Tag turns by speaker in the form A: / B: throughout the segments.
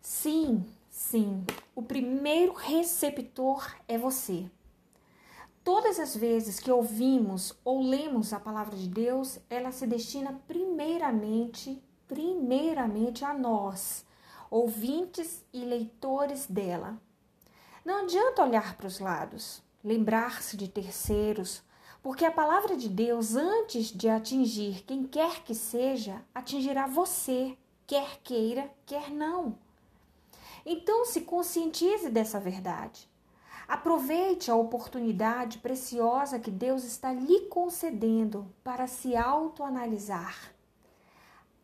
A: Sim, sim, o primeiro receptor é você. Todas as vezes que ouvimos ou lemos a palavra de Deus, ela se destina primeiramente, primeiramente a nós, ouvintes e leitores dela. Não adianta olhar para os lados, lembrar-se de terceiros, porque a palavra de Deus, antes de atingir quem quer que seja, atingirá você, quer queira, quer não. Então se conscientize dessa verdade. Aproveite a oportunidade preciosa que Deus está lhe concedendo para se autoanalisar.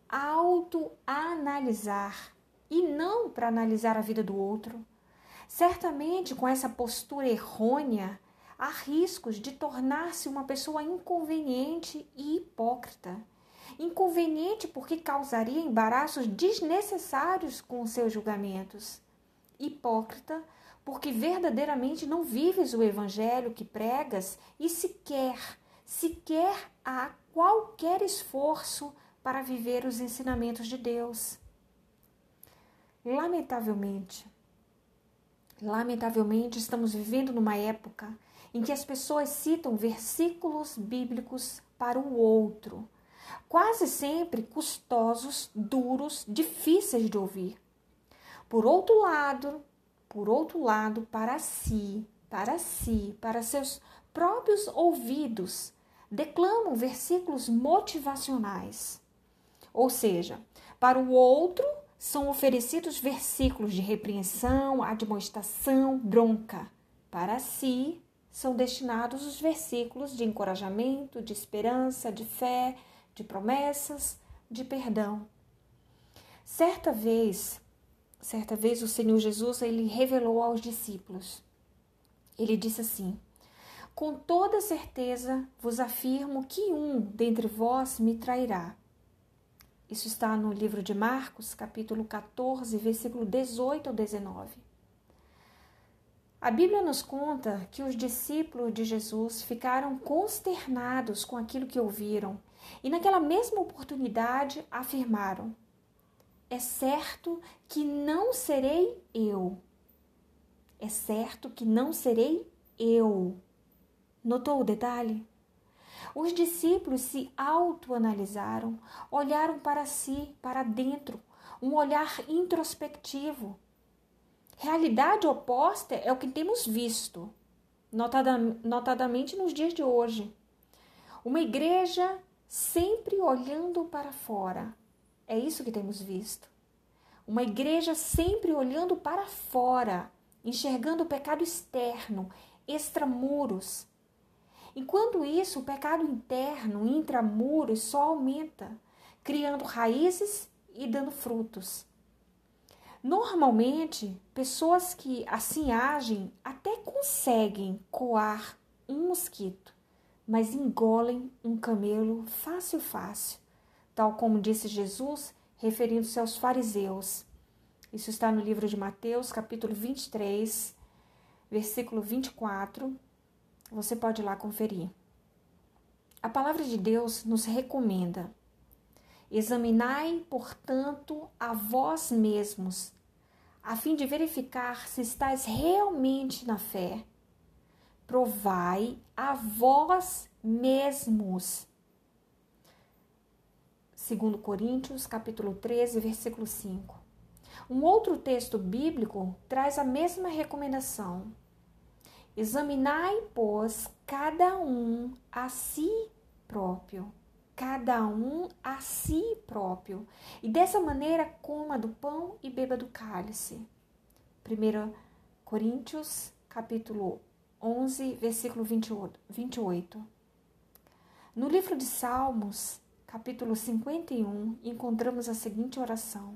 A: Autoanalisar e não para analisar a vida do outro. Certamente, com essa postura errônea, há riscos de tornar-se uma pessoa inconveniente e hipócrita. Inconveniente porque causaria embaraços desnecessários com seus julgamentos. Hipócrita porque verdadeiramente não vives o evangelho que pregas e sequer, sequer há qualquer esforço para viver os ensinamentos de Deus. Lamentavelmente, lamentavelmente estamos vivendo numa época em que as pessoas citam versículos bíblicos para o outro, quase sempre custosos, duros, difíceis de ouvir. Por outro lado, por outro lado, para si, para si, para seus próprios ouvidos, declamam versículos motivacionais. Ou seja, para o outro são oferecidos versículos de repreensão, admoestação, bronca. Para si, são destinados os versículos de encorajamento, de esperança, de fé, de promessas, de perdão. Certa vez, certa vez o Senhor Jesus ele revelou aos discípulos. Ele disse assim: Com toda certeza vos afirmo que um dentre vós me trairá. Isso está no livro de Marcos, capítulo 14, versículo 18 ao 19. A Bíblia nos conta que os discípulos de Jesus ficaram consternados com aquilo que ouviram e, naquela mesma oportunidade, afirmaram: É certo que não serei eu. É certo que não serei eu. Notou o detalhe? Os discípulos se autoanalisaram, olharam para si, para dentro, um olhar introspectivo Realidade oposta é o que temos visto, notadamente nos dias de hoje. Uma igreja sempre olhando para fora. É isso que temos visto. Uma igreja sempre olhando para fora, enxergando o pecado externo, extramuros. Enquanto isso, o pecado interno, intramuros, só aumenta, criando raízes e dando frutos. Normalmente, pessoas que assim agem até conseguem coar um mosquito, mas engolem um camelo fácil, fácil, tal como disse Jesus, referindo-se aos fariseus. Isso está no livro de Mateus, capítulo 23, versículo 24. Você pode ir lá conferir. A palavra de Deus nos recomenda Examinai, portanto, a vós mesmos, a fim de verificar se estáis realmente na fé. Provai a vós mesmos. Segundo Coríntios, capítulo 13, versículo 5. Um outro texto bíblico traz a mesma recomendação. Examinai, pois, cada um a si próprio cada um a si próprio, e dessa maneira coma do pão e beba do cálice. 1 Coríntios, capítulo 11, versículo 28. No livro de Salmos, capítulo 51, encontramos a seguinte oração: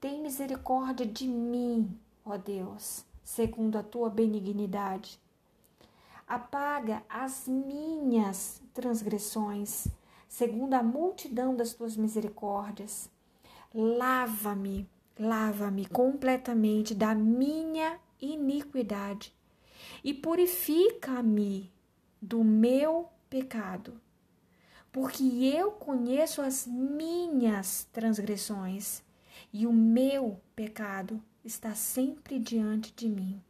A: Tem misericórdia de mim, ó Deus, segundo a tua benignidade. Apaga as minhas transgressões segundo a multidão das tuas misericórdias. Lava-me, lava-me completamente da minha iniquidade e purifica-me do meu pecado, porque eu conheço as minhas transgressões e o meu pecado está sempre diante de mim.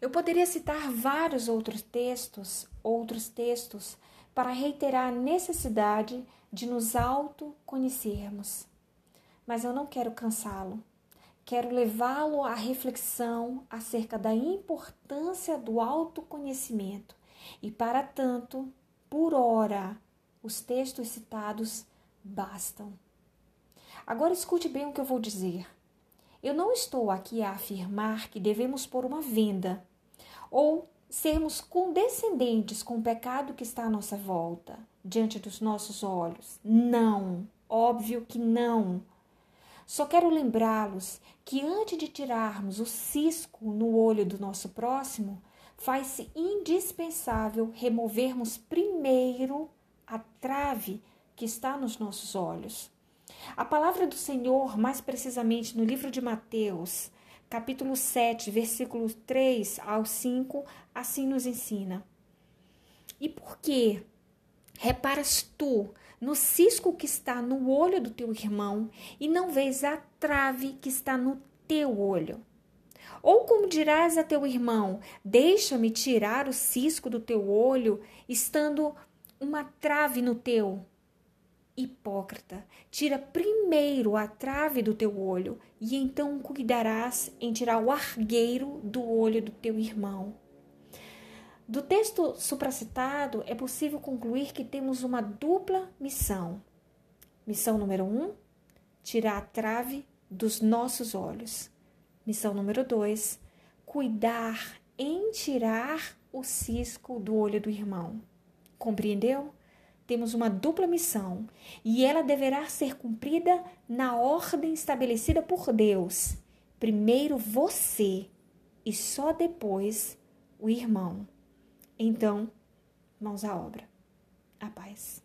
A: Eu poderia citar vários outros textos, outros textos, para reiterar a necessidade de nos autoconhecermos. Mas eu não quero cansá-lo. Quero levá-lo à reflexão acerca da importância do autoconhecimento. E para tanto, por hora, os textos citados bastam. Agora escute bem o que eu vou dizer. Eu não estou aqui a afirmar que devemos pôr uma venda ou sermos condescendentes com o pecado que está à nossa volta, diante dos nossos olhos. Não, óbvio que não. Só quero lembrá-los que antes de tirarmos o cisco no olho do nosso próximo, faz-se indispensável removermos primeiro a trave que está nos nossos olhos. A palavra do Senhor, mais precisamente no livro de Mateus, capítulo 7, versículos 3 ao 5, assim nos ensina. E por que reparas tu no cisco que está no olho do teu irmão e não vês a trave que está no teu olho? Ou como dirás a teu irmão: Deixa-me tirar o cisco do teu olho, estando uma trave no teu? Hipócrita, tira primeiro a trave do teu olho, e então cuidarás em tirar o argueiro do olho do teu irmão. Do texto supracitado, é possível concluir que temos uma dupla missão. Missão número um: tirar a trave dos nossos olhos. Missão número dois: cuidar em tirar o cisco do olho do irmão. Compreendeu? Temos uma dupla missão e ela deverá ser cumprida na ordem estabelecida por Deus. Primeiro você e só depois o irmão. Então, mãos à obra. A paz.